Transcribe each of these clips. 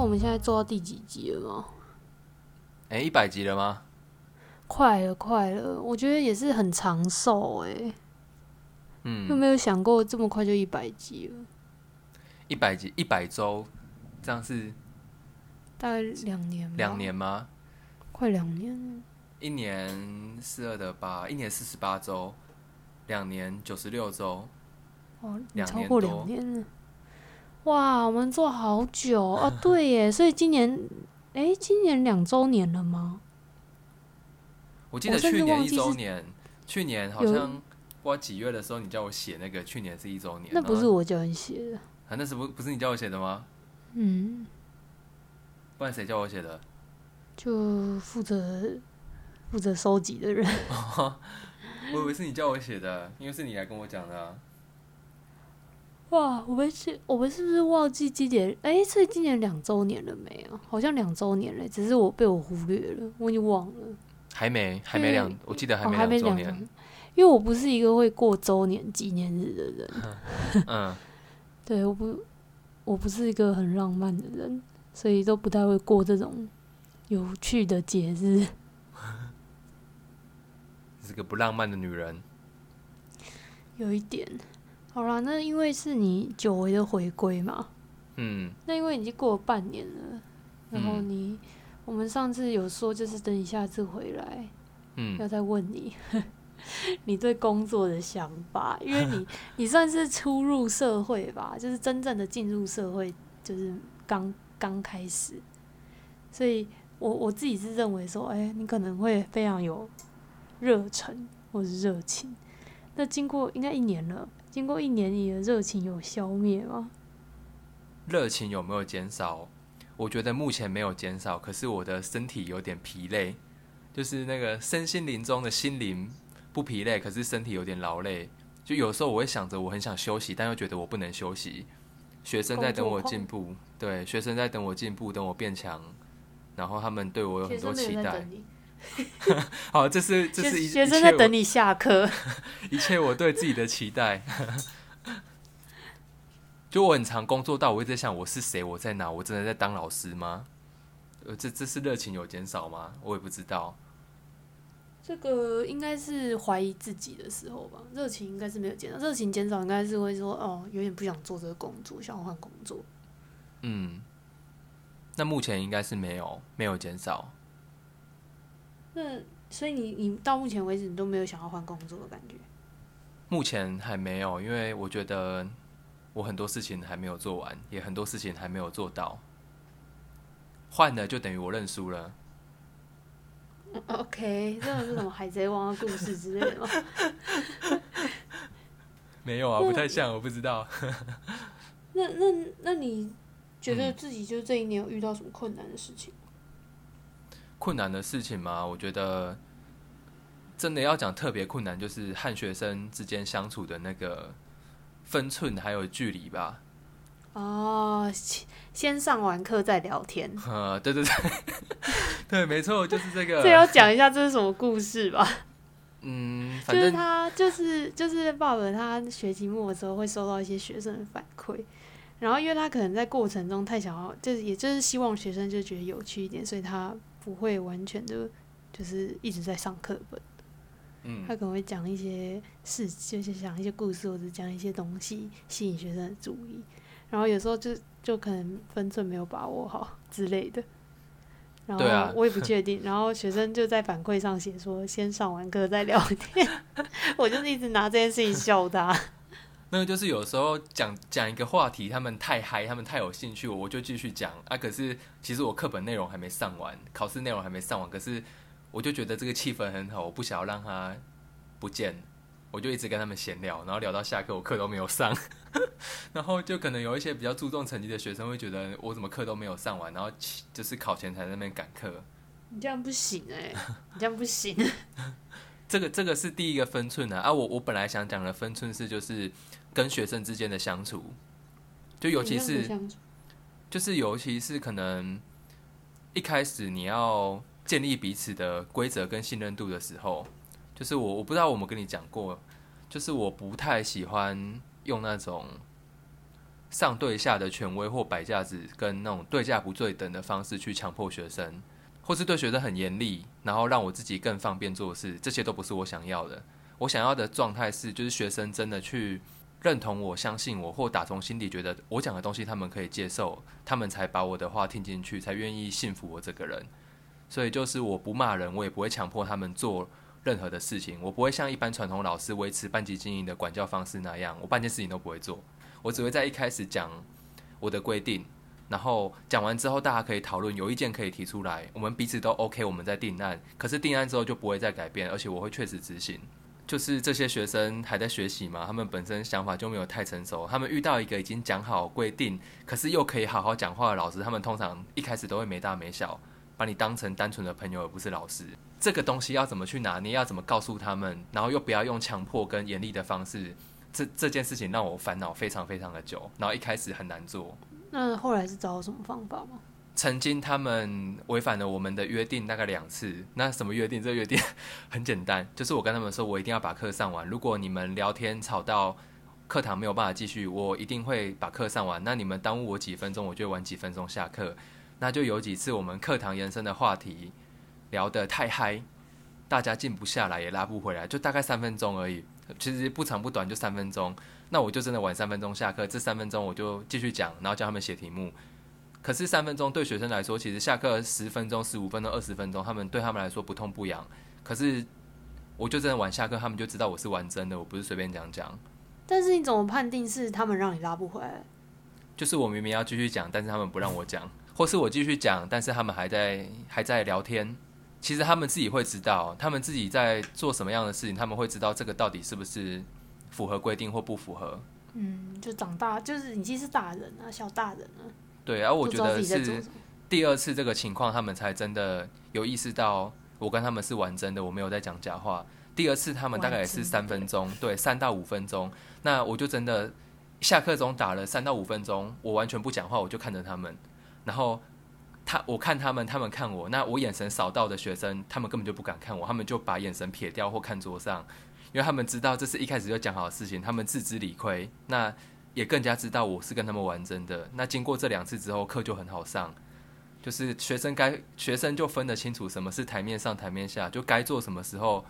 我们现在做到第几集了吗？哎，一百集了吗？快了，快了！我觉得也是很长寿哎。有嗯，没有想过这么快就一百集了？一百集一百周，这样是大概两年，两年吗？快两年。一年四二的八，一年四十八周，两年九十六周。哦，两年超过两多年了。哇，我们做好久哦，对耶，所以今年，哎，今年两周年了吗？我记得去年一周年，去年好像不知道几月的时候，你叫我写那个去年是一周年，那不是我叫你写的，啊，那是不不是你叫我写的吗？嗯，不然谁叫我写的？就负责负责收集的人。我以为是你叫我写的，因为是你来跟我讲的、啊。哇，我们是，我们是不是忘记今年？哎，所以今年两周年了没有？好像两周年了，只是我被我忽略了，我已经忘了。还没，还没两，我记得还哦，没还没两周年。两周年，因为我不是一个会过周年纪念日的人。嗯，对，我不，我不是一个很浪漫的人，所以都不太会过这种有趣的节日。是个不浪漫的女人。有一点，好啦，那因为是你久违的回归嘛，嗯，那因为已经过了半年了，然后嗯。你，我们上次有说，就是等你下次回来，嗯，要再问你，你对工作的想法，因为你 你算是初入社会吧，就是真正的进入社会，就是刚刚开始，所以我我自己是认为说，哎、你可能会非常有热忱或是热情。那经过应该一年了，经过一年，你的热情有消灭吗？热情有没有减少？我觉得目前没有减少，可是我的身体有点疲累，就是那个身心灵中的心灵不疲累，可是身体有点劳累。就有时候我会想着我很想休息，但又觉得我不能休息。学生在等我进步，对，学生在等我进步，等我变强，然后他们对我有很多期待。你，好，这是这是一学生在等你下课。一切我对自己的期待。就我很常工作到，我一直在想我是谁，我在哪，我真的在当老师吗？呃，这这是热情有减少吗？我也不知道。这个应该是怀疑自己的时候吧，热情应该是没有减少，热情减少应该是会说哦，有点不想做这个工作，想要换工作。嗯，那目前应该是没有没有减少。那所以你你到目前为止你都没有想要换工作的感觉？目前还没有，因为我觉得我很多事情还没有做完，也很多事情还没有做到。换了就等于我认输了。OK，这种是什么海贼王的故事之类的吗？没有啊，不太像，我不知道。那那那你觉得嗯自己就这一年有遇到什么困难的事情？困难的事情吗？我觉得真的要讲特别困难，就是和学生之间相处的那个分寸还有距离吧。哦，先先上完课再聊天，呃，对对对，对，没错，就是这个。这要讲一下这是什么故事吧？嗯，就是他就是就是爸爸他学期末的时候会收到一些学生的反馈，然后因为他可能在过程中太想要，就是也就是希望学生就觉得有趣一点，所以他不会完全的，就是一直在上课本，嗯他可能会讲一些事，就是讲一些故事或者讲一些东西吸引学生的注意，然后有时候就就可能分寸没有把握好之类的。然后我也不确定，然后学生就在反馈上写说，先上完课再聊天。我就是一直拿这件事情笑他。那个就是有时候讲讲一个话题，他们太嗨，他们太有兴趣，我就继续讲啊。可是其实我课本内容还没上完，考试内容还没上完，可是我就觉得这个气氛很好，我不想要让他不见，我就一直跟他们闲聊，然后聊到下课，我课都没有上。然后就可能有一些比较注重成绩的学生会觉得我怎么课都没有上完，然后就是考前才在那边赶课。你这样不行哎、你这样不行。这个这个是第一个分寸啊！啊，我我本来想讲的分寸是就是跟学生之间的相处，就尤其是就是尤其是可能一开始你要建立彼此的规则跟信任度的时候，就是我我不知道我们跟你讲过，就是我不太喜欢用那种上对下的权威或摆架子，跟那种对价不对等的方式去强迫学生，或是对学生很严厉，然后让我自己更方便做事，这些都不是我想要的。我想要的状态是，就是学生真的去认同我、相信我，或打从心底觉得我讲的东西他们可以接受，他们才把我的话听进去，才愿意信服我这个人。所以就是我不骂人，我也不会强迫他们做任何的事情，我不会像一般传统老师维持班级经营的管教方式那样，我半件事情都不会做。我只会在一开始讲我的规定，然后讲完之后大家可以讨论，有意见可以提出来，我们彼此都 OK，我们再定案。可是定案之后就不会再改变，而且我会确实执行。就是这些学生还在学习嘛，他们本身想法就没有太成熟，他们遇到一个已经讲好规定，可是又可以好好讲话的老师，他们通常一开始都会没大没小，把你当成单纯的朋友而不是老师。这个东西要怎么去拿捏，要怎么告诉他们，然后又不要用强迫跟严厉的方式。这这件事情让我烦恼非常非常的久，然后一开始很难做。那后来是找什么方法吗？曾经他们违反了我们的约定大概两次。那什么约定？这个约定 很简单，就是我跟他们说，我一定要把课上完。如果你们聊天吵到课堂没有办法继续，我一定会把课上完。那你们耽误我几分钟，我就晚几分钟下课。那就有几次我们课堂延伸的话题聊得太嗨，大家静不下来也拉不回来，就大概三分钟而已。其实不长不短，就三分钟。那我就真的晚三分钟下课，这三分钟我就继续讲，然后教他们写题目。可是三分钟对学生来说，其实下课十分钟、十五分钟、二十分钟，他们对他们来说不痛不痒。可是我就真的晚下课，他们就知道我是玩真的，我不是随便讲讲。但是你怎么判定是他们让你拉不回来？就是我明明要继续讲，但是他们不让我讲，或是我继续讲，但是他们还在还在聊天。其实他们自己会知道，他们自己在做什么样的事情，他们会知道这个到底是不是符合规定或不符合。嗯，就长大，就是已经是大人啊，小大人啊。对，而我觉得是第二次这个情况，他们才真的有意识到我跟他们是玩真的，我没有在讲假话。第二次他们大概也是三分钟，对，三到五分钟。那我就真的下课钟打了三到五分钟，我完全不讲话，我就看着他们，然后。他我看他们，他们看我，那我眼神扫到的学生，他们根本就不敢看我，他们就把眼神撇掉或看桌上，因为他们知道这是一开始就讲好的事情，他们自知理亏，那也更加知道我是跟他们玩真的。那经过这两次之后，课就很好上，就是学生该学生就分得清楚什么是台面上台面下，就该做什么时候，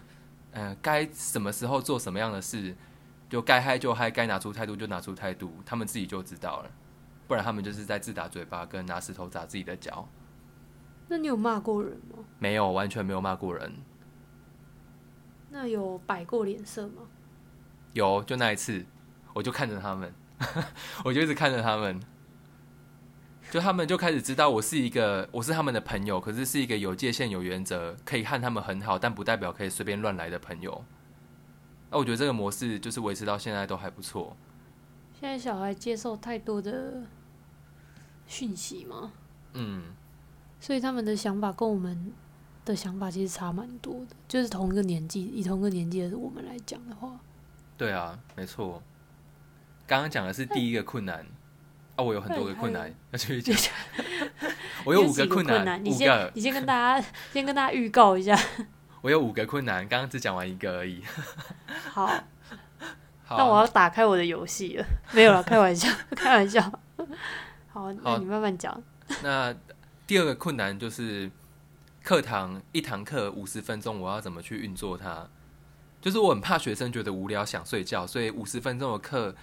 嗯，该什么时候做什么样的事，就该嗨就嗨，该拿出态度就拿出态度，他们自己就知道了。不然他们就是在自打嘴巴，跟拿石头砸自己的脚。那你有骂过人吗？没有，完全没有骂过人。那有摆过脸色吗？有，就那一次，我就看着他们，我就一直看着他们，就他们就开始知道我是一个，我是他们的朋友，可是是一个有界限、有原则，可以和他们很好，但不代表可以随便乱来的朋友。那我觉得这个模式就是维持到现在都还不错。现在小孩接受太多的。讯息吗？嗯，所以他们的想法跟我们的想法其实差蛮多的。就是同一个年纪，以同一个年纪的我们来讲的话，对啊，没错。刚刚讲的是第一个困难啊，我有很多个困难要继续讲。我有五个困难，你先你先跟大家 先跟大家预告一下。我有五个困难，刚刚只讲完一个而已。好，那我要打开我的游戏了。没有了，开玩笑，开玩笑。好，那你慢慢讲。那第二个困难就是课堂一堂课五十分钟，我要怎么去运作它？就是我很怕学生觉得无聊想睡觉，所以五十分钟的课，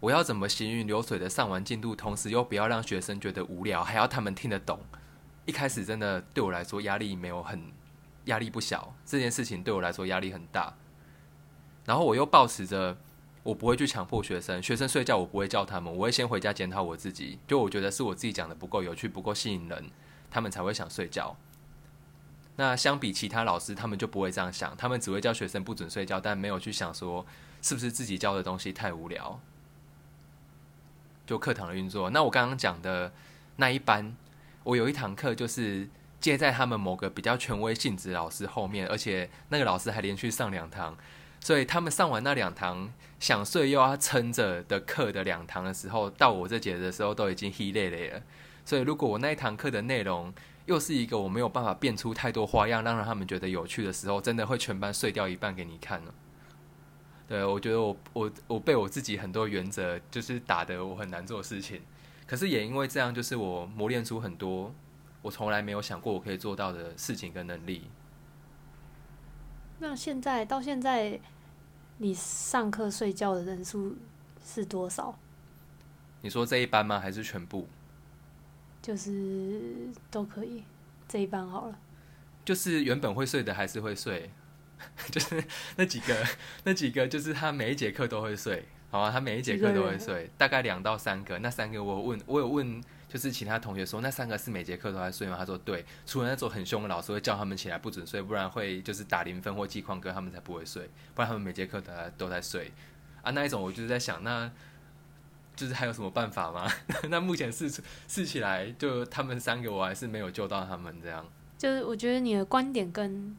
我要怎么行云流水的上完进度，同时又不要让学生觉得无聊，还要他们听得懂。一开始真的对我来说压力没有很压力不小，这件事情对我来说压力很大。然后我又保持着。我不会去强迫学生，学生睡觉我不会叫他们，我会先回家检讨我自己。就我觉得是我自己讲的不够有趣、不够吸引人，他们才会想睡觉。那相比其他老师，他们就不会这样想，他们只会叫学生不准睡觉，但没有去想说是不是自己教的东西太无聊。就课堂的运作，那我刚刚讲的那一班，我有一堂课就是接在他们某个比较权威性质老师后面，而且那个老师还连续上两堂。所以他们上完那两堂想睡又要撑着的课的两堂的时候，到我这节的时候都已经稀累累了。所以如果我那一堂课的内容又是一个我没有办法变出太多花样，让让他们觉得有趣的时候，真的会全班睡掉一半给你看了。对，我觉得我我我被我自己很多原则就是打的我很难做事情，可是也因为这样，就是我磨练出很多我从来没有想过我可以做到的事情跟能力。那现在到现在，你上课睡觉的人数是多少？你说这一班吗？还是全部？就是都可以，这一班好了。就是原本会睡的还是会睡，就是那几个那几个，就是他每一节课都会睡，好啊，他每一节课都会睡，大概两到三个。那三个我问，我有问，就是其他同学说，那三个是每节课都在睡吗？他说对，除了那种很凶的老师会叫他们起来不准睡，不然会就是打零分或记旷课，他们才不会睡，不然他们每节课都在都在睡。啊，那一种我就是在想，那就是还有什么办法吗？那目前试试起来，就他们三个我还是没有救到他们这样。就是我觉得你的观点跟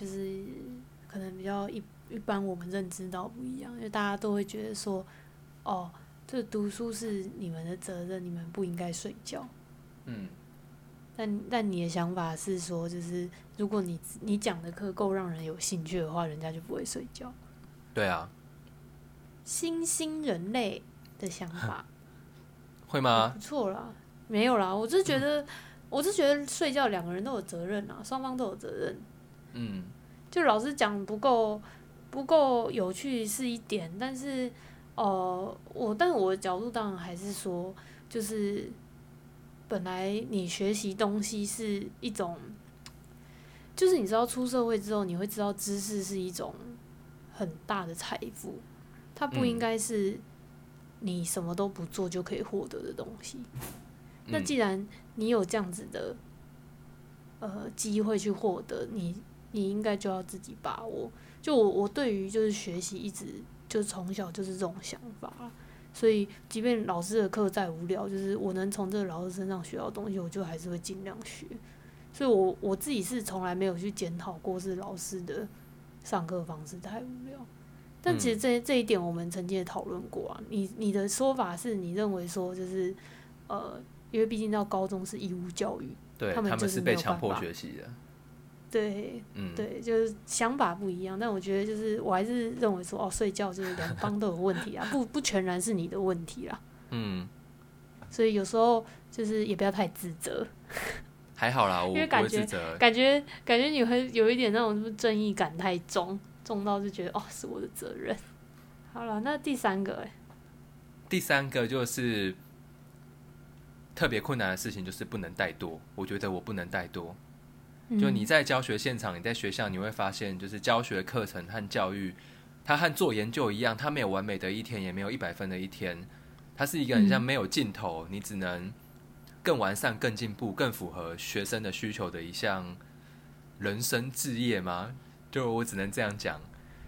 就是可能比较一一般我们认知到不一样，因为大家都会觉得说，哦，这读书是你们的责任，你们不应该睡觉。嗯。但但你的想法是说，就是如果你你讲的课够让人有兴趣的话，人家就不会睡觉。对啊。新兴人类的想法。会吗？不错啦，没有啦，我是觉得。我是觉得睡觉两个人都有责任啊，双方都有责任。嗯，就老师讲不够不够有趣是一点，但是呃，我但我的角度当然还是说，就是本来你学习东西是一种，就是你知道出社会之后，你会知道知识是一种很大的财富，它不应该是你什么都不做就可以获得的东西。那既然你有这样子的呃机会去获得，你你应该就要自己把握。就我我对于就是学习一直就从小就是这种想法，所以即便老师的课再无聊，就是我能从这个老师身上学到东西，我就还是会尽量学。所以我我自己是从来没有去检讨过是老师的上课方式太无聊。但其实这这一点我们曾经也讨论过啊。你你的说法是你认为说就是呃。因为毕竟到高中是义务教育，他们就是被强迫学习的。对，嗯，对，就是想法不一样。但我觉得，就是我还是认为说，哦，睡觉就是两方都有问题啊，不不全然是你的问题啦。嗯。所以有时候就是也不要太自责。还好啦，我感觉感觉感觉你会有一点那种正义感太重，重到就觉得哦是我的责任。好了，那第三个哎。第三个就是。特别困难的事情就是不能怠惰，我觉得我不能怠惰。就你在教学现场，你在学校，你会发现，就是教学课程和教育，它和做研究一样，它没有完美的一天，也没有一百分的一天，它是一个很像没有尽头，你只能更完善、更进步、更符合学生的需求的一项人生置业吗？就我只能这样讲。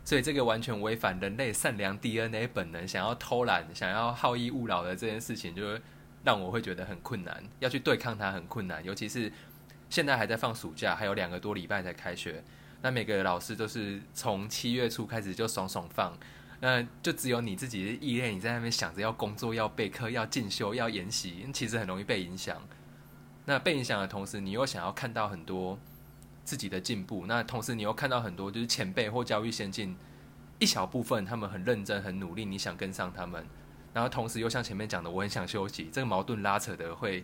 所以这个完全违反人类善良 DNA 本能，想要偷懒、想要好逸恶劳的这件事情，就是。让我会觉得很困难，要去对抗它很困难，尤其是现在还在放暑假，还有两个多礼拜才开学，那每个老师都是从七月初开始就爽爽放，那就只有你自己的意念，你在那边想着要工作、要备课、要进修、要研习，其实很容易被影响。那被影响的同时，你又想要看到很多自己的进步，那同时你又看到很多就是前辈或教育先进一小部分，他们很认真、很努力，你想跟上他们。然后同时又像前面讲的，我很想休息，这个矛盾拉扯的会，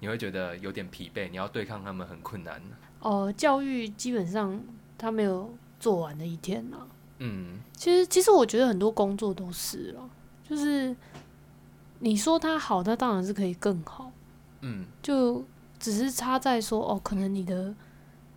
你会觉得有点疲惫，你要对抗他们很困难。哦，教育基本上他没有做完的一天呐。嗯，其实其实我觉得很多工作都是了，就是你说他好，他当然是可以更好。嗯，就只是差在说哦，可能你的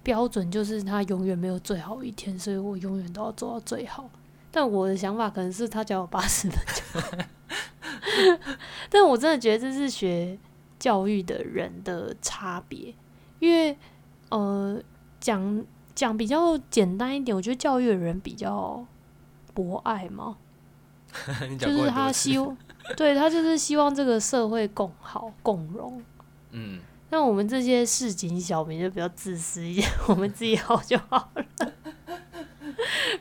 标准就是他永远没有最好一天，所以我永远都要做到最好。但我的想法可能是他只要八十分就好。但我真的觉得这是学教育的人的差别，因为呃，讲讲比较简单一点，我觉得教育的人比较博爱嘛，就是他希望，对他就是希望这个社会共好共荣。嗯，那我们这些市井小民就比较自私一点，我们自己好就好了。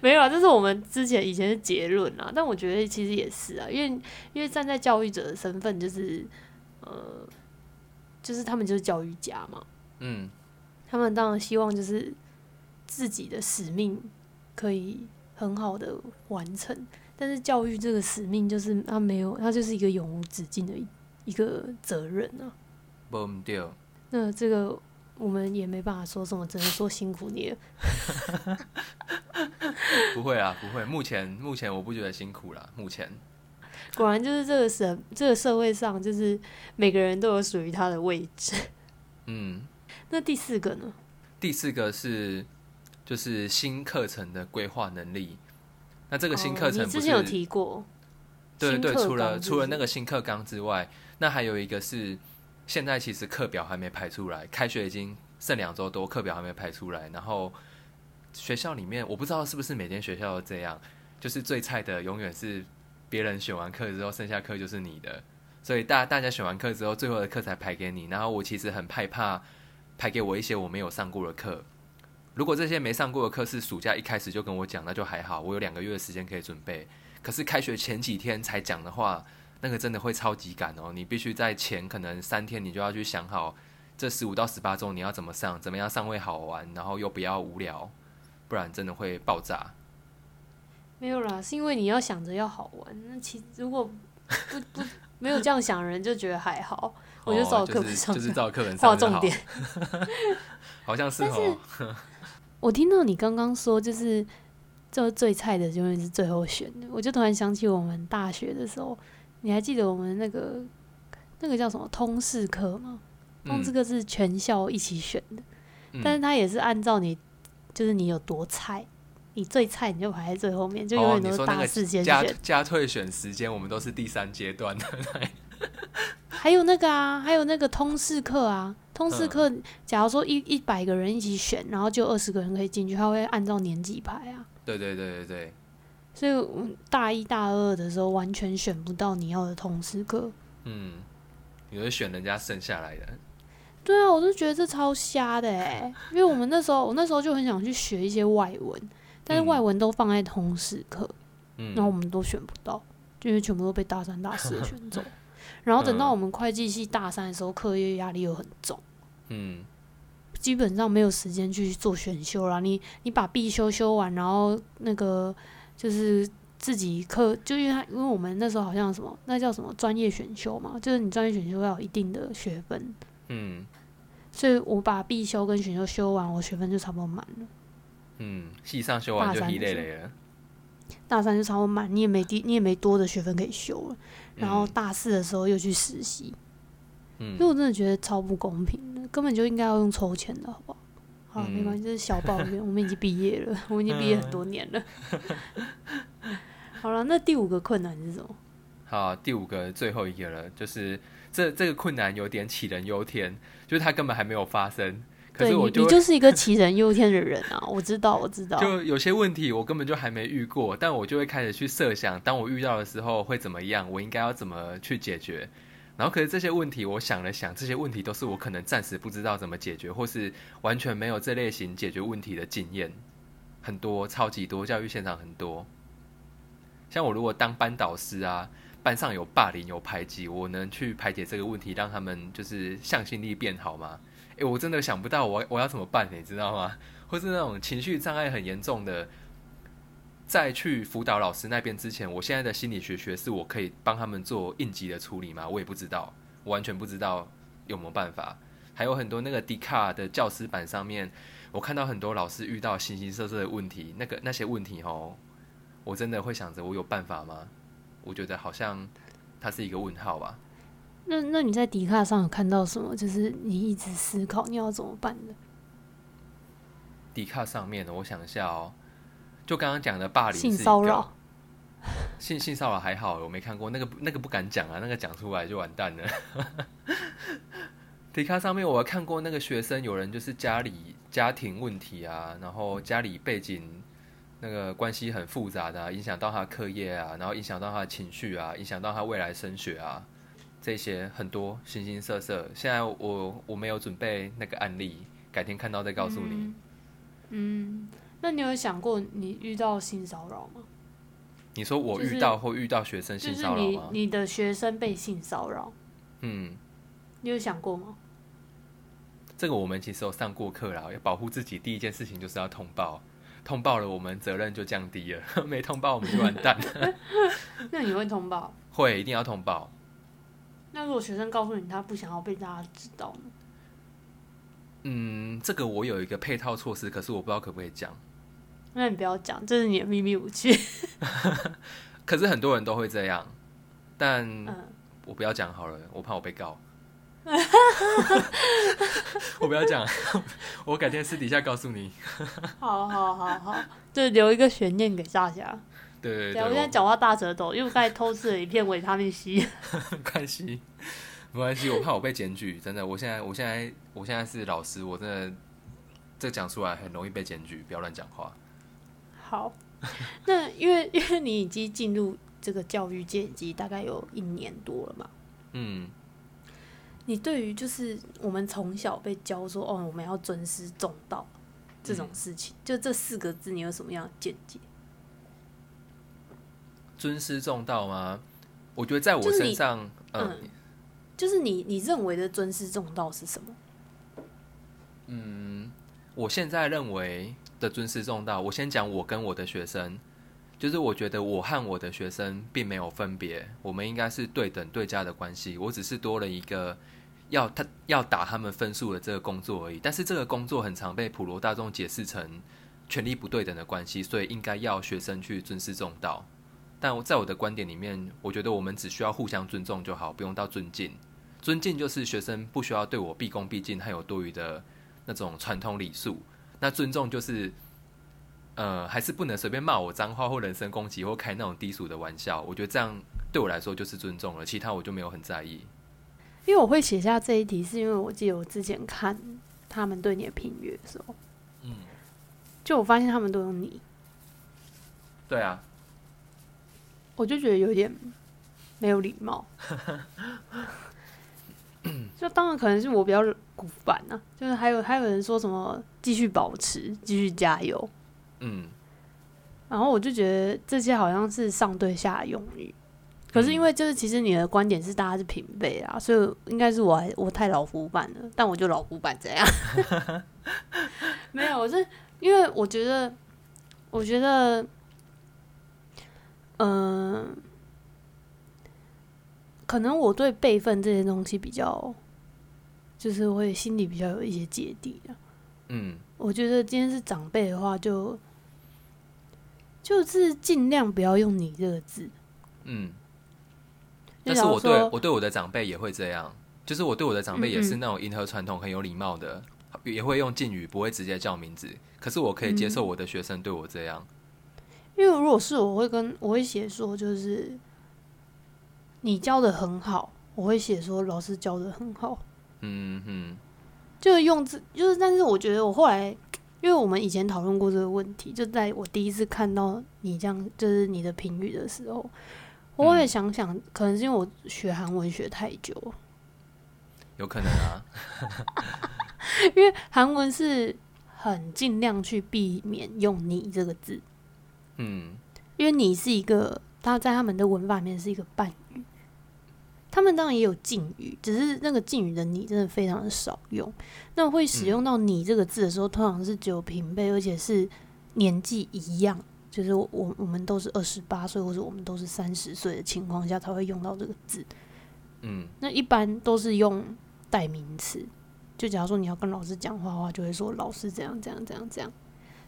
没有啊，这是我们之前以前的结论啊。但我觉得其实也是啊，因为因为站在教育者的身份，就是呃，就是他们就是教育家嘛。嗯，他们当然希望就是自己的使命可以很好的完成。但是教育这个使命，就是他没有，他就是一个永无止境的一一个责任啊。不对，那这个我们也没办法说什么，只能说辛苦你了。不会啊，不会。目前目前我不觉得辛苦啦，目前。果然就是这个社这个社会上，就是每个人都有属于他的位置。嗯，那第四个呢？第四个是就是新课程的规划能力。那这个新课程，你之前有提过？对对对，除了除了那个个新课纲之外，那还有一个是现在其实课表还没排出来，开学已经剩两周多，课表还没排出来。然后学校里面，我不知道是不是每间学校都这样，就是最菜的永远是别人选完课之后，剩下课就是你的。所以大大家选完课之后，最后的课才排给你。然后我其实很害怕排给我一些我没有上过的课。如果这些没上过的课是暑假一开始就跟我讲，那就还好，我有两个月的时间可以准备。可是开学前几天才讲的话，那个真的会超级赶哦！你必须在前可能三天，你就要去想好这十五到十八周你要怎么上，怎么样上会好玩，然后又不要无聊，不然真的会爆炸。没有啦，是因为你要想着要好玩。那其如果不不没有这样想的人，就觉得还好。我就照课本上，就是照课本上画重点，好像是哦。我听到你刚刚说，就是这最菜的永远是最后选的，我就突然想起我们大学的时候，你还记得我们那个那个叫什么通识课吗？通识课是全校一起选的，但是它也是按照你，就是你有多菜，你最菜你就排在最后面，就永远都是大四先选。加退选时间，我们都是第三阶段的。还有那个啊，还有那个通识课啊，通识课，假如说一一百个人一起选，然后就二十个人可以进去，他会按照年级排啊。对对对对对。所以大一大二的时候完全选不到你要的通识课。嗯，你会选人家剩下来的。对啊，我就觉得这超瞎的哎，因为我们那时候我那时候就很想去学一些外文，但是外文都放在通识课，然后我们都选不到，因为全部都被大三大四选走。然后等到我们会计系大三的时候，课业压力又很重，嗯，基本上没有时间去做选修了。你你把必修修完，然后那个就是自己课，就因为他因为我们那时候好像什么，那叫什么专业选修嘛，就是你专业选修要有一定的学分，嗯，所以我把必修跟选修修完，我学分就差不多满了。嗯，系上修完就一累累了。大三就差不多满，你也没低，你也没多的学分可以修了。然后大四的时候又去实习，嗯，所以我真的觉得超不公平的，根本就应该要用抽签的，好不好？好，没关系，这是小抱怨。我们已经毕业了，我们已经毕业很多年了。好了，那第五个困难是什么？好，第五个最后一个了，就是这这个困难有点杞人忧天，就是它根本还没有发生。对你，你就是一个杞人忧天的人啊！我知道，我知道。就有些问题我根本就还没遇过，但我就会开始去设想，当我遇到的时候会怎么样，我应该要怎么去解决。然后，可是这些问题，我想了想，这些问题都是我可能暂时不知道怎么解决，或是完全没有这类型解决问题的经验，很多，超级多，教育现场很多。像我如果当班导师啊，班上有霸凌有排挤，我能去排解这个问题，让他们就是向心力变好吗？哎，我真的想不到我我要怎么办，你知道吗？或是那种情绪障碍很严重的，在去辅导老师那边之前，我现在的心理学学是，我可以帮他们做应急的处理吗？我也不知道，我完全不知道有没有办法。还有很多那个迪卡的教师版上面，我看到很多老师遇到形形色色的问题，那个那些问题哦，我真的会想着我有办法吗？我觉得好像它是一个问号吧。那那你在迪卡上有看到什么？就是你一直思考你要怎么办的？迪卡上面的，我想一下哦，就刚刚讲的霸凌、性骚扰、性性骚扰还好，我没看过那个那个不敢讲啊，那个讲出来就完蛋了。迪卡上面我看过那个学生，有人就是家里家庭问题啊，然后家里背景那个关系很复杂的，影响到他课业啊，然后影响到他的情绪啊，影响到他未来升学啊。这些很多形形色色，现在我我没有准备那个案例，改天看到再告诉你。嗯，那你有想过你遇到性骚扰吗？你说我遇到或遇到学生性骚扰吗？你的学生被性骚扰，嗯，你有想过吗？这个我们其实有上过课啦，要保护自己，第一件事情就是要通报。通报了，我们责任就降低了；没通报，我们就完蛋了。那你会通报？会，一定要通报。那如果学生告诉你他不想要被大家知道呢？嗯，这个我有一个配套措施，可是我不知道可不可以讲。那你不要讲，这是你的秘密武器。可是很多人都会这样，但嗯，我不要讲好了，我怕我被告。我不要讲，我改天私底下告诉你。好好好好，就留一个悬念给大家。对对对，我现在讲话大舌头，因为我刚才偷吃了一片维他命 C。没关系，没关系，我怕我被检举，真的，我现在我现在我现在是老师，我真的这讲出来很容易被检举，不要乱讲话。好，那因为因为你已经进入这个教育界已经大概有一年多了嘛，嗯，你对于就是我们从小被教说哦，我们要尊师重道这种事情，就这四个字，你有什么样的见解？尊师重道吗？我觉得在我身上，嗯嗯就是你你认为的尊师重道是什么？嗯，我现在认为的尊师重道，我先讲我跟我的学生，就是我觉得我和我的学生并没有分别，我们应该是对等对价的关系。我只是多了一个要他要打他们分数的这个工作而已。但是这个工作很常被普罗大众解释成权力不对等的关系，所以应该要学生去尊师重道。但我在我的观点里面，我觉得我们只需要互相尊重就好，不用到尊敬。尊敬就是学生不需要对我毕恭毕敬，还有多余的那种传统礼数。那尊重就是，呃，还是不能随便骂我脏话或人身攻击或开那种低俗的玩笑。我觉得这样对我来说就是尊重了，其他我就没有很在意。因为我会写下这一题，是因为我记得我之前看他们对你的评语的时候，嗯，就我发现他们都用你，对啊，我就觉得有点没有礼貌。就当然可能是我比较古板啊，就是还有还有人说什么继续保持，继续加油，嗯，然后我就觉得这些好像是上对下的用语。可是因为就是其实你的观点是大家是平辈啊，所以应该是我还我太老古板了，但我就老古板这样。没有，我是因为我觉得，我觉得，嗯、可能我对辈分这些东西比较，就是会心里比较有一些芥蒂啊。嗯，我觉得今天是长辈的话就，就是尽量不要用“你”这个字。嗯。但是我对我对我的长辈也会这样，就是我对我的长辈也是那种迎合传统、很有礼貌的，也会用敬语，不会直接叫名字。可是我可以接受我的学生对我这样。因为如果是我我会跟我会写说，就是你教的很好，我会写说老师教的很好，嗯哼。就是用字就是，但是我觉得我后来，因为我们以前讨论过这个问题，就在我第一次看到你这样就是你的评语的时候，我也想想，可能是因为我学韩文学太久，有可能啊。因为韩文是很尽量去避免用“你”这个字，嗯因为你是一个，他在他们的文法里面是一个半语，他们当然也有敬语，只是那个敬语的“你”真的非常的少用。那会使用到“你”这个字的时候，通常是只有平辈，而且是年纪一样，就是我我我们都是二十八岁，或者我们都是三十岁的情况下才会用到这个字。嗯那一般都是用代名词，就假如说你要跟老师讲话的话，就会说老师怎样怎样怎样怎样。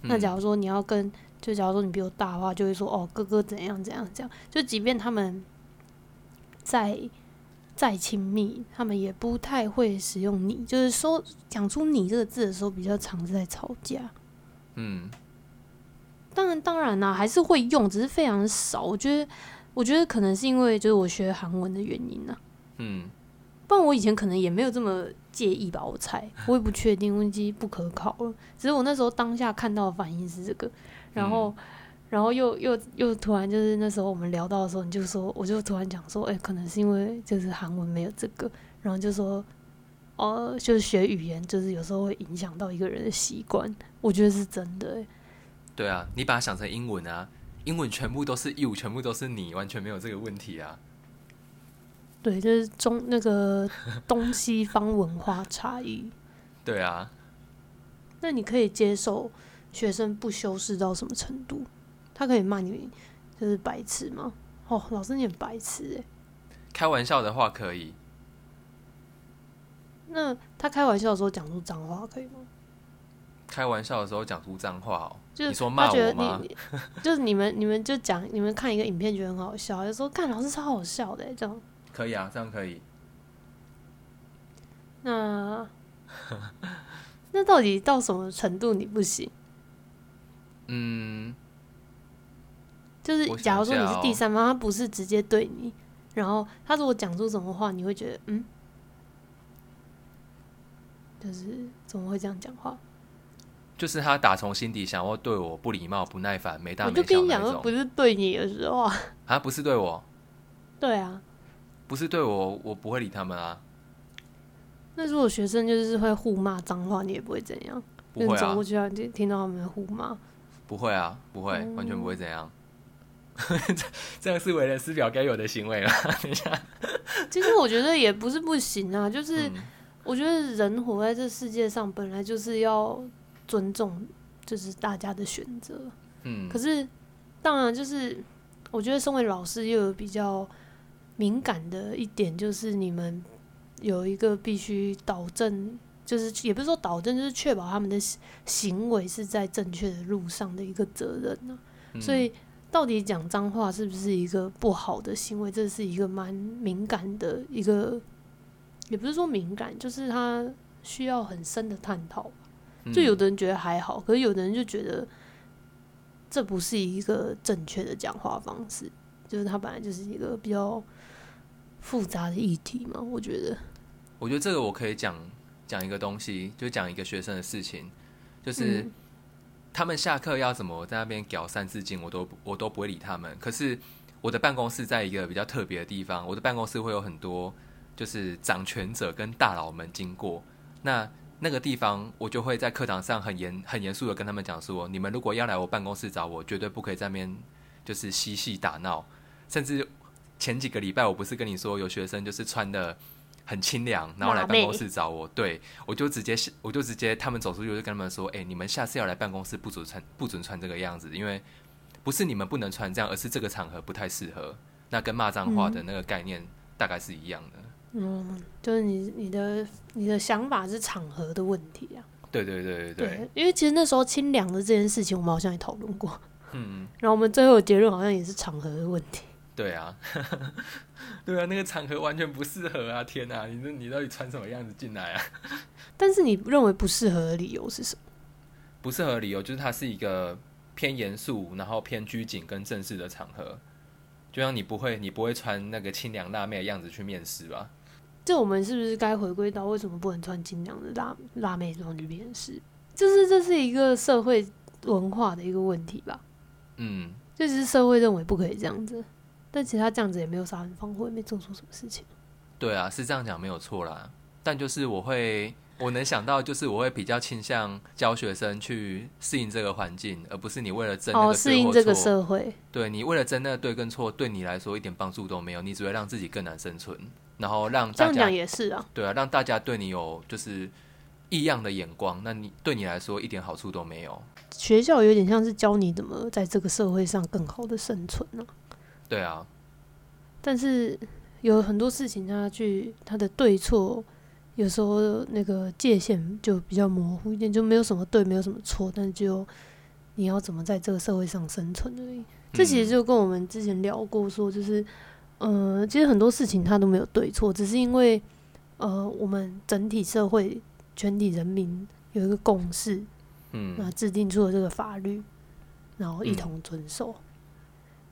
那嗯假如说你要跟，就假如说你比我大的话，就会说哦哥哥怎样怎样怎样。就即便他们再再亲密，他们也不太会使用你，就是说讲出你这个字的时候，比较常是在吵架。嗯当然，当然啦，还是会用，只是非常少。我觉得，我觉得可能是因为就是我学韩文的原因呢、嗯不然我以前可能也没有这么介意吧，我猜，我也不确定，问机不可考了。只是我那时候当下看到的反应是这个，然后，然后又又又突然就是那时候我们聊到的时候，你就说，我就突然讲说，哎、可能是因为就是韩文没有这个，然后就说，哦、就是学语言，就是有时候会影响到一个人的习惯，我觉得是真的、欸。对啊，你把它想成英文啊，英文全部都是 you，全部都是你，完全没有这个问题啊。对，就是中那个东西方文化差异。对啊，那你可以接受学生不修饰到什么程度？他可以骂你就是白痴吗？哦，老师你很白痴哎。开玩笑的话可以。那他开玩笑的时候讲出脏话可以吗？开玩笑的时候讲出脏话哦，就是你说骂我吗？就是你们你们就讲，你们看一个影片觉得很好笑，就说看老师超好笑的这样。可以啊，这样可以。那 那到底到什么程度你不行？嗯，就是假如说你是第三方，他不是直接对你，然后他如果讲出什么话，你会觉得嗯，就是怎么会这样讲话？就是他打从心底想要对我不礼貌、不耐烦、没大没小我就跟你讲。不是对你的时候啊，啊，不是对我，对啊。不是对我，我不会理他们啊。那如果学生就是会互骂脏话，你也不会怎样？不会啊走过，去啊，听听到他们互骂，不会啊，不会，哦完全不会怎样。这这样是为人师表该有的行为了。等一下，其实我觉得也不是不行啊，就是嗯我觉得人活在这世界上，本来就是要尊重，就是大家的选择。嗯可是，当然就是我觉得身为老师又有比较敏感的一点，就是你们有一个必须导正，就是也不是说导正，就是确保他们的行行为是在正确的路上的一个责任呢、嗯所以，到底讲脏话是不是一个不好的行为？这是一个蛮敏感的一个，也不是说敏感，就是他需要很深的探讨吧。就有嗯的人觉得还好，可是有的人就觉得这不是一个正确的讲话方式，就是他本来就是一个比较复杂的议题嘛。我觉得，我觉得这个我可以讲讲一个东西，就讲一个学生的事情，就是嗯他们下课要怎么在那边屌三字经，我都我都不会理他们。可是我的办公室在一个比较特别的地方，我的办公室会有很多就是掌权者跟大佬们经过，那那个地方我就会在课堂上很严很严肃的跟他们讲说，你们如果要来我办公室找我，绝对不可以在那边就是嬉戏打闹，甚至前几个礼拜我不是跟你说有学生就是穿的。很清凉，然后来办公室找我，对我就直接我就直接他们走出去，我就跟他们说：“哎、你们下次要来办公室不准穿不准穿这个样子，因为不是你们不能穿这样，而是这个场合不太适合。那跟骂脏话的那个概念大概是一样的。嗯，就是你你的你的想法是场合的问题啊。对对对对对，因为其实那时候清凉的这件事情，我们好像也讨论过，嗯，然后我们最后的结论好像也是场合的问题。对啊，对啊，那个场合完全不适合啊！天啊，你这你到底穿什么样子进来啊？但是你认为不适合的理由是什么？不适合的理由就是它是一个偏严肃，然后偏拘谨跟正式的场合。就像你不会，你不会穿那个清凉辣妹的样子去面试吧？这我们是不是该回归到为什么不能穿清凉的辣辣妹装去面试？就是这是一个社会文化的一个问题吧？嗯，这只是社会认为不可以这样子，但其实他这样子也没有杀人放火，也没做出什么事情。对啊，是这样讲没有错啦。但就是我会，我能想到就是我会比较倾向教学生去适应这个环境，而不是你为了争那哦，适应这个错。社会，对你为了争那个对跟错，对你来说一点帮助都没有，你只会让自己更难生存，然后让大家这样讲也是啊。对啊，让大家对你有就是异样的眼光，那你对你来说一点好处都没有。学校有点像是教你怎么在这个社会上更好的生存呢、对啊，但是有很多事情，他去他的对错，有时候那个界限就比较模糊一点，就没有什么对，没有什么错，但只有你要怎么在这个社会上生存而已。这其实嗯就跟我们之前聊过，说就是，呃，其实很多事情它都没有对错，只是因为，呃，我们整体社会全体人民有一个共识，嗯那制定出了这个法律，然后一嗯同遵守。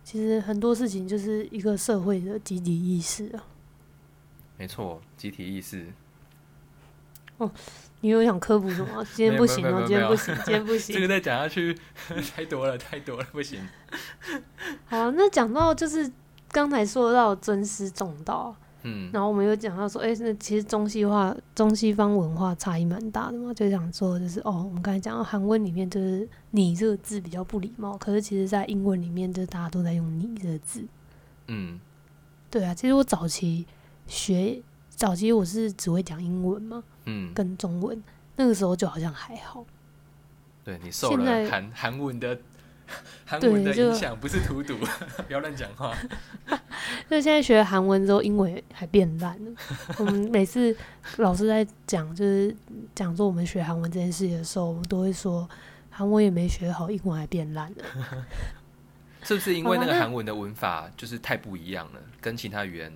其实很多事情就是一个社会的集体意识啊。没错，集体意识。你有想科普什么？今天不行哦，没有没有今天不行，今天不行这个行。再讲下去 太多了，太多了，不行。好，那讲到就是刚才说到尊师重道，嗯然后我们又讲到说，哎、那其实中西化、中西方文化差异蛮大的嘛，就想说就是哦，我们刚才讲到韩文里面就是“你”这个字比较不礼貌，可是其实在英文里面就是大家都在用“你”这个字。嗯对啊，其实我早期学早期我是只会讲英文嘛，嗯，跟中文，那个时候就好像还好。对你受了韩韩文的 韩文的影响，不是荼毒，不要乱讲话。就现在学韩文之后，英文还变烂了。我们每次老师在讲，就是讲说我们学韩文这件事情的时候，我们都会说韩文也没学好，英文还变烂了。是不是因为那个韩文的文法就是太不一样了，跟其他语言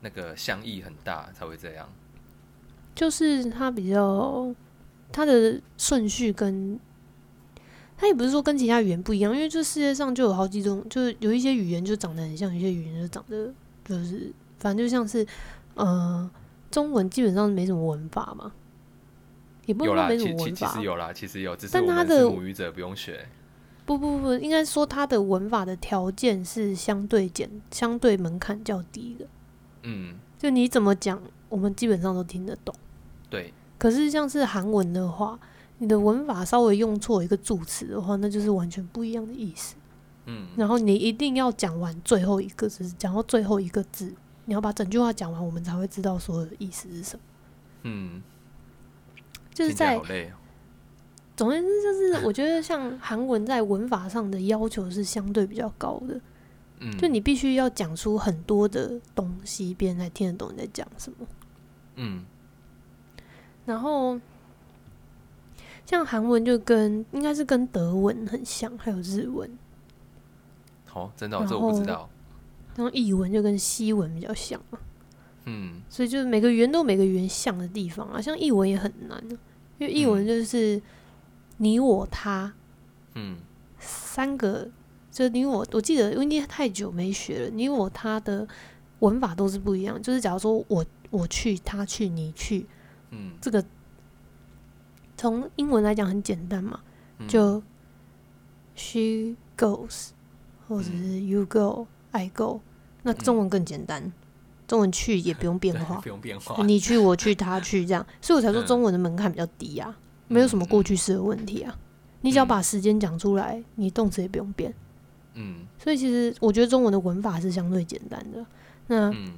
那个相异很大，才会这样？就是它比较它的顺序跟它也不是说跟其他语言不一样，因为这世界上就有好几种，就是有一些语言就长得很像，有些语言就长得就是反正就像是呃中文基本上没什么文法嘛，也不能说没什么文法，其实有啦，其实有，只是但它的母语者不用学。不不不，应该说它的文法的条件是相对简，相对门槛较低的。嗯，就你怎么讲，我们基本上都听得懂。对，可是像是韩文的话，你的文法稍微用错一个助词的话，那就是完全不一样的意思。嗯，然后你一定要讲完最后一个字，讲到最后一个字，你要把整句话讲完，我们才会知道所有的意思是什么。嗯，就是在。总而言之，就是我觉得像韩文在文法上的要求是相对比较高的。嗯，就你必须要讲出很多的东西，别人才听得懂你在讲什么。嗯然后，像韩文就跟应该是跟德文很像，还有日文。好，真的这我不知道。然后译文就跟西文比较像嘛，嗯所以就是每个语言都有每个语言像的地方啊。像译文也很难啊，因为译文就是你我他嗯三个，就你我，我记得因为太久没学了，你我他的文法都是不一样。就是假如说我我去，他去，你去，嗯，这个从英文来讲很简单嘛，嗯就 she goes，或者是 you go，I go。那中文更简单，中文去也不用变化，不用变化。你去我去他去这样，所以我才说嗯中文的门槛比较低啊，没有什么过去式的问题啊。你只要嗯把时间讲出来，你动词也不用变。嗯所以其实我觉得中文的文法是相对简单的。那嗯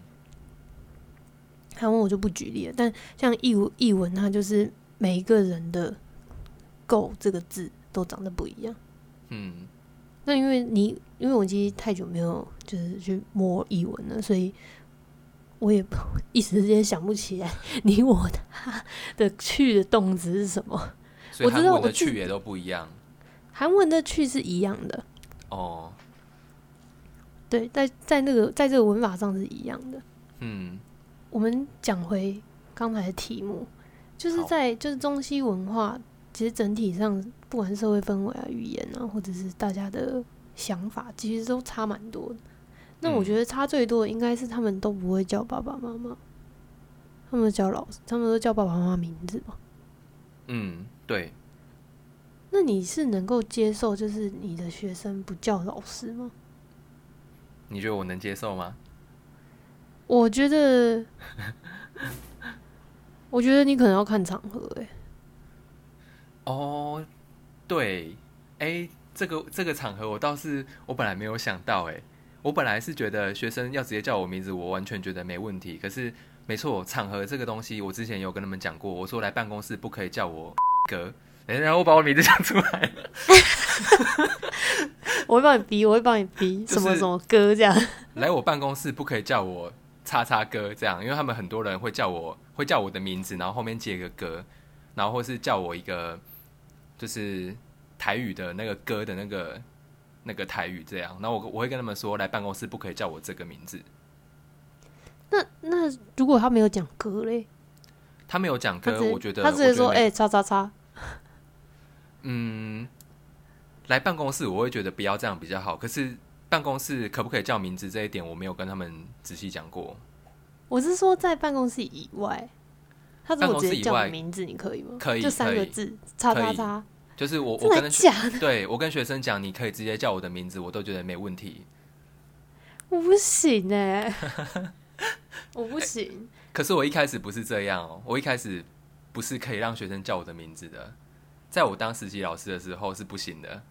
韩文我就不举例了，但像译文译文，它就是每一个人的“够”这个字都长得不一样。嗯那因为你，因为我其实太久没有就是去摸译文了，所以我也不一时之间想不起来你我他 的去的动词是什么。我知所以韩文道我的去也都不一样韩文的去是一样的，哦。对，在在那个在这个文法上是一样的。嗯我们讲回刚才的题目，就是在就是中西文化，其实整体上不管是社会氛围啊、语言啊，或者是大家的想法，其实都差蛮多的。那我嗯觉得差最多的应该是他们都不会叫爸爸妈妈，他们都叫老师，他们都叫爸爸妈妈名字嘛。嗯，对，那你是能够接受，就是你的学生不叫老师吗？你觉得我能接受吗？我觉得，我觉得你可能要看场合、欸，哦，对，哎，这个这个场合我倒是我本来没有想到，哎，我本来是觉得学生要直接叫我名字，我完全觉得没问题。可是没错，场合这个东西，我之前有跟他们讲过，我说来办公室不可以叫我哥，哎然后我把我名字 讲出来了。我会帮你逼，我会帮你逼，就是什么什么哥这样。来我办公室不可以叫我叉叉哥这样，因为他们很多人会叫我会叫我的名字，然后后面接一个歌，然后或是叫我一个就是台语的那个歌的那个那个台语这样，然后我我会跟他们说，来办公室不可以叫我这个名字。那那如果他没有讲歌嘞，他没有讲歌，我觉得他直接说，哎、叉叉叉，嗯，来办公室我会觉得不要这样比较好，可是。办公室可不可以叫名字这一点，我没有跟他们仔细讲过。我是说在办公室以外，他如办果直接叫公室以外你名字，你可以吗？可以就三个字，叉叉叉，就是我我跟学假的？对我跟学生讲，你可以直接叫我的名字，我都觉得没问题。我不行哎、我不行。可是我一开始不是这样哦，我一开始不是可以让学生叫我的名字的，在我当实习老师的时候是不行的，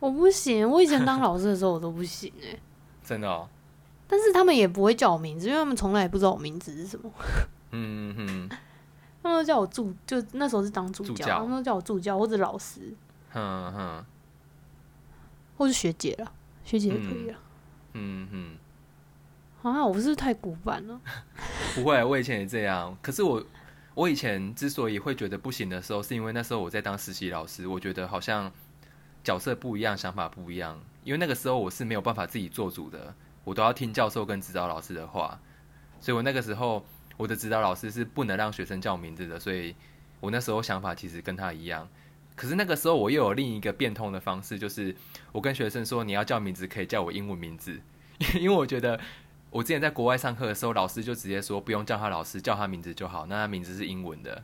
我不行，我以前当老师的时候我都不行哎、真的哦。但是他们也不会叫我名字，因为他们从来也不知道我名字是什么。嗯哼，他们都叫我助，就那时候是当助教，助教他们都叫我助教或者老师哼哼，或是学姐了，学姐也可以了。嗯哼。啊，我是不是太古板了？不会，我以前也这样。可是我，我以前之所以会觉得不行的时候，是因为那时候我在当实习老师，我觉得好像角色不一样，想法不一样。因为那个时候我是没有办法自己做主的，我都要听教授跟指导老师的话。所以我那个时候，我的指导老师是不能让学生叫名字的，所以我那时候想法其实跟他一样。可是那个时候我又有另一个变通的方式，就是我跟学生说，你要叫名字可以叫我英文名字，因为我觉得。我之前在国外上课的时候，老师就直接说不用叫他老师，叫他名字就好。那他名字是英文的。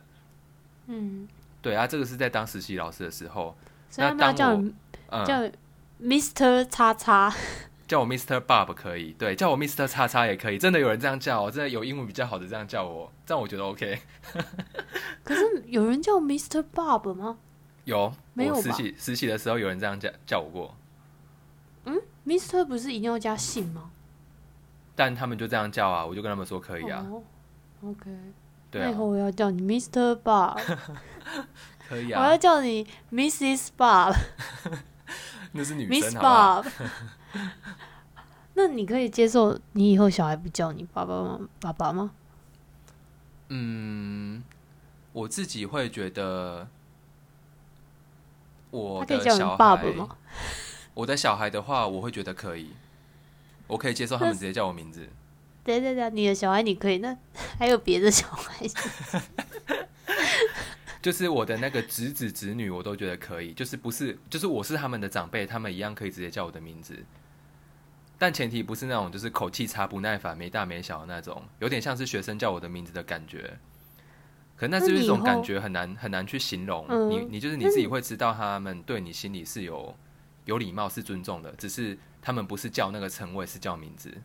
嗯，对啊，这个是在当实习老师的时候。所以他们要叫嗯叫 Mr 叉叉，叫我 Mr. Bob 可以，对，叫我 Mr. 叉叉也可以。真的有人这样叫我，真的有英文比较好的这样叫我，这样我觉得 OK。可是有人叫 Mr. Bob 吗 有，没有实习实习的时候有人这样叫叫我过，？Mr 不是一定要加姓吗？但他们就这样叫啊，我就跟他们说可以啊，哦，OK，对啊，那以后我要叫你 Mr. Bob，可以啊我要啊，叫你 Mrs. Bob。那是女 Miss 生好不好？Bob。那你可以接受你以后小孩不叫你爸爸吗？爸爸吗？嗯，我自己会觉得，我他可以叫你的小孩，爸爸吗？我的小孩的话，我会觉得可以，我可以接受他们直接叫我名字。对对对，你的小孩你可以，那还有别的小孩？就是我的那个侄子侄女，我都觉得可以，就是不是，就是我是他们的长辈，他们一样可以直接叫我的名字。但前提不是那种就是口气差、不耐烦、没大没小的那种，有点像是学生叫我的名字的感觉。可那是一种感觉很难很难去形容。嗯你你就是你自己会知道他们对你心里是有有礼貌、是尊重的，只是他们不是叫那个称谓，是叫名字。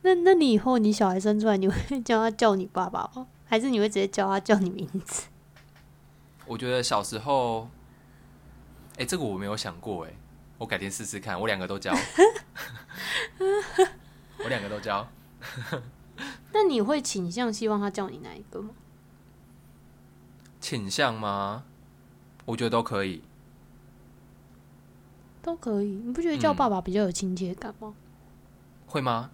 那那你以后你小孩生出来，你会 叫他叫你爸爸吗？还是你会直接叫他叫你名字？我觉得小时候，哎、这个我没有想过，哎，我改天试试看，我两个都教，我两个都教。那你会倾向希望他叫你哪一个吗？倾向吗？我觉得都可以。都可以，你不觉得叫嗯爸爸比较有亲切感吗？会吗？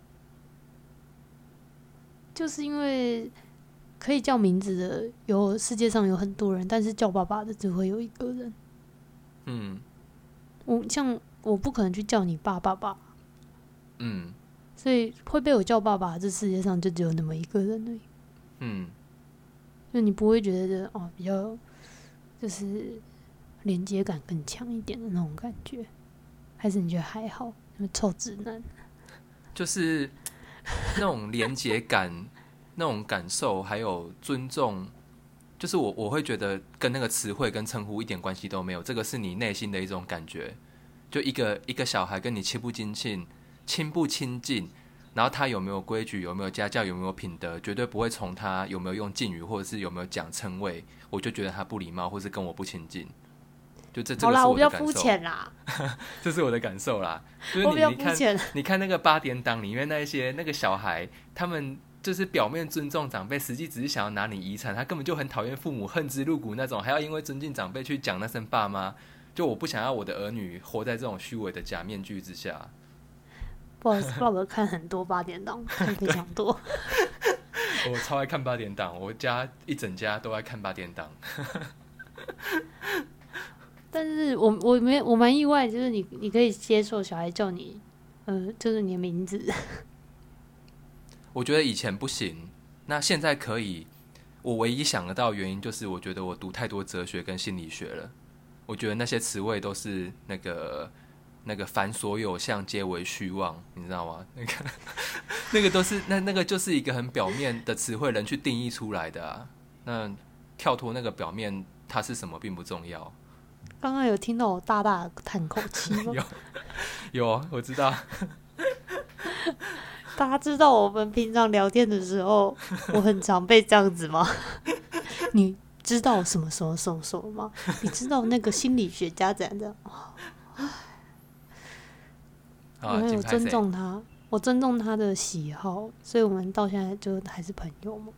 就是因为可以叫名字的有世界上有很多人，但是叫爸爸的只会有一个人。嗯我像我不可能去叫你爸爸吧，嗯所以会被我叫爸爸，这世界上就只有那么一个人而已。嗯，就你不会觉得哦，比较就是连接感更强一点的那种感觉，还是你觉得还好？因为臭直男，就是那种连接感、那种感受，还有尊重，就是我我会觉得跟那个词汇跟称呼一点关系都没有，这个是你内心的一种感觉。就一个一个小孩跟你亲不亲近、亲不亲近，然后他有没有规矩、有没有家教、有没有品德，绝对不会从他有没有用敬语或者是有没有讲称谓，我就觉得他不礼貌或是跟我不亲近。就这这好啦，我比较肤浅啦，这是我的感受啦。就是我比较你你看肤浅。你看那个八点档里面那一些那个小孩，他们就是表面尊重长辈，实际只是想要拿你遗产，他根本就很讨厌父母，恨之入骨那种，还要因为尊敬长辈去讲那声爸妈。就我不想要我的儿女活在这种虚伪的假面具之下。不好意思，爸爸看很多八点档，看非常多。我超爱看八点档，我家一整家都爱看八点档。但是我我没我蛮意外，就是你你可以接受小孩叫你，呃，就是你的名字。我觉得以前不行，那现在可以。我唯一想得到的原因就是，我觉得我读太多哲学跟心理学了。我觉得那些词汇都是那个那个凡所有相皆为虚妄，你知道吗？那个那个都是那那个就是一个很表面的词汇，人去定义出来的啊。那跳脱那个表面，它是什么并不重要。刚刚有听到我大大叹口气吗？有有，我知道。大家知道我们平常聊天的时候，我很常被这样子吗？你知道什么什么什么什么吗？你知道那个心理学家怎样怎样？啊，我尊重他，我尊重他的喜好，所以我们到现在就还是朋友嘛。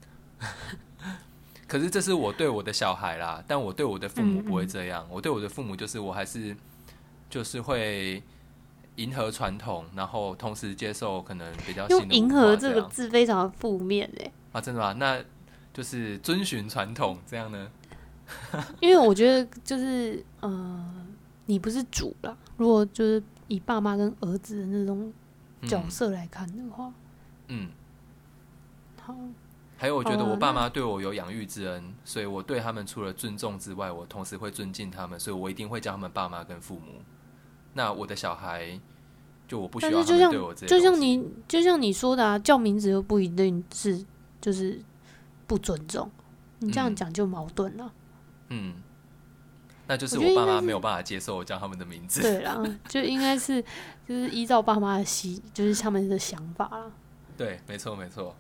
可是这是我对我的小孩啦，但我对我的父母嗯不会这样。我对我的父母就是我还是就是会迎合传统，然后同时接受可能比较新用“的迎合”这个字非常的负面哎、啊，真的吗？那就是遵循传统这样呢？因为我觉得就是呃，你不是主了。如果就是以爸妈跟儿子的那种角嗯色来看的话，嗯，好，还有我觉得我爸那妈对我有养育之恩，所以我对他们除了尊重之外，我同时会尊敬他们，所以我一定会叫他们爸妈跟父母。那我的小孩，就我不需要就像对我这些就像你就像你说的啊，叫名字又不一定是就是不尊重，你这样嗯讲就矛盾了。嗯，那就是我爸妈没有办法接受我叫他们的名字。对啦，就应该是就是依照爸妈的习，就是他们的想法啦。对，没错没错。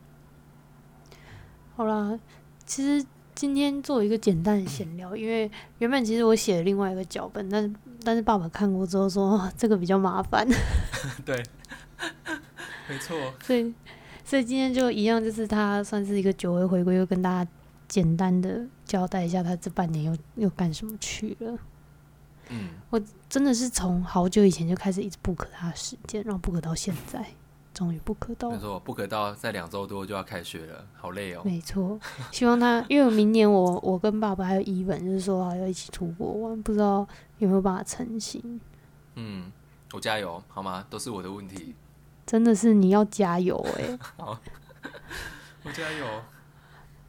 好啦，其实今天做一个简单的闲聊，因为原本其实我写了另外一个脚本，但是但是爸爸看过之后说、哦这个比较麻烦，对，没错。所以所以今天就一样，就是他算是一个久违回归，又跟大家简单的交代一下他这半年又又干什么去了。嗯，我真的是从好久以前就开始一直 book 他的时间，然后 book 到现在，终于 book 到没错，不可到在两周多就要开学了，好累哦。没错，希望他，因为明年我我跟爸爸还有伊文就是说好要一起出国玩，不知道有没有办法成行。嗯，我加油好吗？都是我的问题，真的是你要加油哎、好我加油。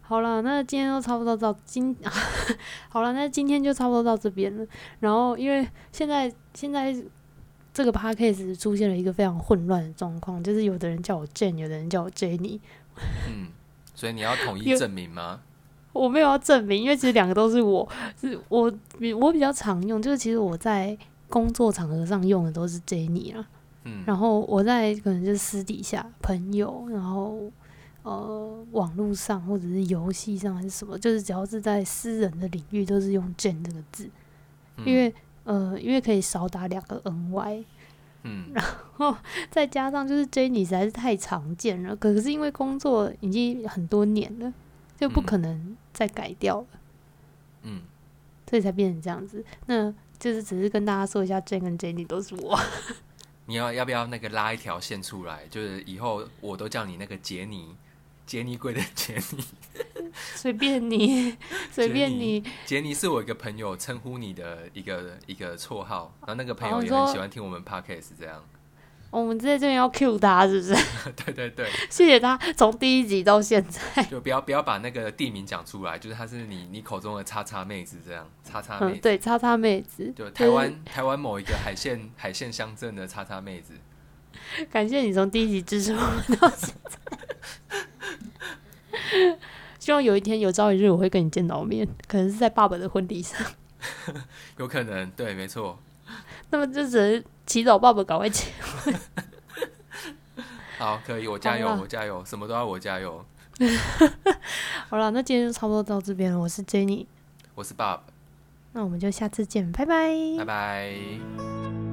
好了，那今天就差不多到今，好了，那今天就差不多到这边了。然后因为现在现在这个 podcast 出现了一个非常混乱的状况，就是有的人叫我 Jane，有的人叫我 Jenny，嗯，所以你要统一证明吗？我没有要证明，因为其实两个都是我，是我比我比较常用，就是其实我在工作场合上用的都是 Jenny 啦，嗯，然后我在可能就是私底下朋友，然后呃网络上或者是游戏上还是什么，就是只要是在私人的领域都是用 Jane 这个字，嗯因为呃因为可以少打两个 ny，嗯然后再加上就是 Jenny 实在是太常见了，可是因为工作已经很多年了，就不嗯可能再改掉了。嗯，所以才变成这样子。那就是只是跟大家说一下，Jane 跟 Jenny 都是我。你要要不要那个拉一条线出来？就是以后我都叫你那个杰尼，杰尼贵的杰尼。随便你，随便你。杰尼是我一个朋友称呼你的一个一个绰号，然后那个朋友也很喜欢听我们 podcast 这样。我们在这边要 cue 他，是不是？对 对对，谢谢他从第一集到现在。就不要不要把那个地名讲出来，就是他是你你口中的叉叉妹子这样，叉叉妹对，叉叉妹子，就台湾台湾某一个海线海线乡镇的叉叉妹子。感谢你从第一集支持我们到现在。希望有一天有朝一日我会跟你见到面，可能是在爸爸的婚礼上。有可能，对，没错。那么就只能祈祷爸爸赶快结婚。好，可以，我加油，我加油，什么都要我加油。好了，那今天就差不多到这边了。我是 Jenny，我是 Bob，那我们就下次见，拜拜。拜拜。